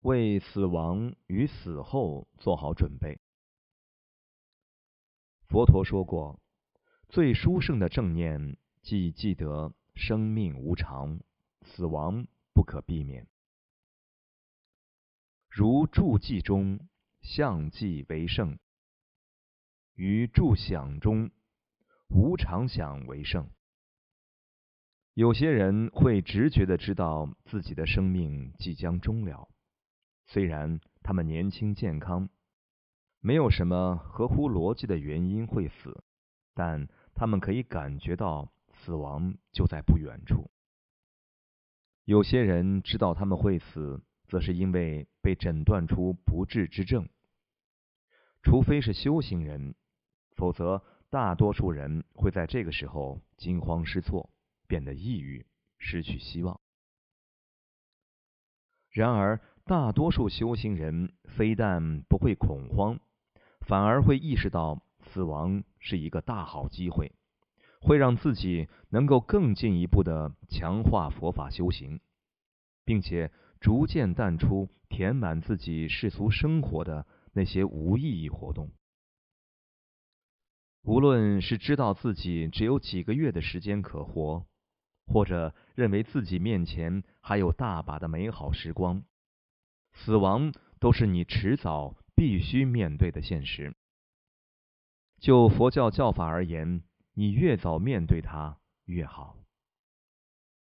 为死亡与死后做好准备。佛陀说过，最殊胜的正念，即记得生命无常，死亡不可避免。如住记中，相记为胜；于住想中，无常想为胜。有些人会直觉的知道自己的生命即将终了，虽然他们年轻健康，没有什么合乎逻辑的原因会死，但他们可以感觉到死亡就在不远处。有些人知道他们会死，则是因为被诊断出不治之症。除非是修行人，否则大多数人会在这个时候惊慌失措。变得抑郁，失去希望。然而，大多数修行人非但不会恐慌，反而会意识到死亡是一个大好机会，会让自己能够更进一步的强化佛法修行，并且逐渐淡出填满自己世俗生活的那些无意义活动。无论是知道自己只有几个月的时间可活，或者认为自己面前还有大把的美好时光，死亡都是你迟早必须面对的现实。就佛教教法而言，你越早面对它越好。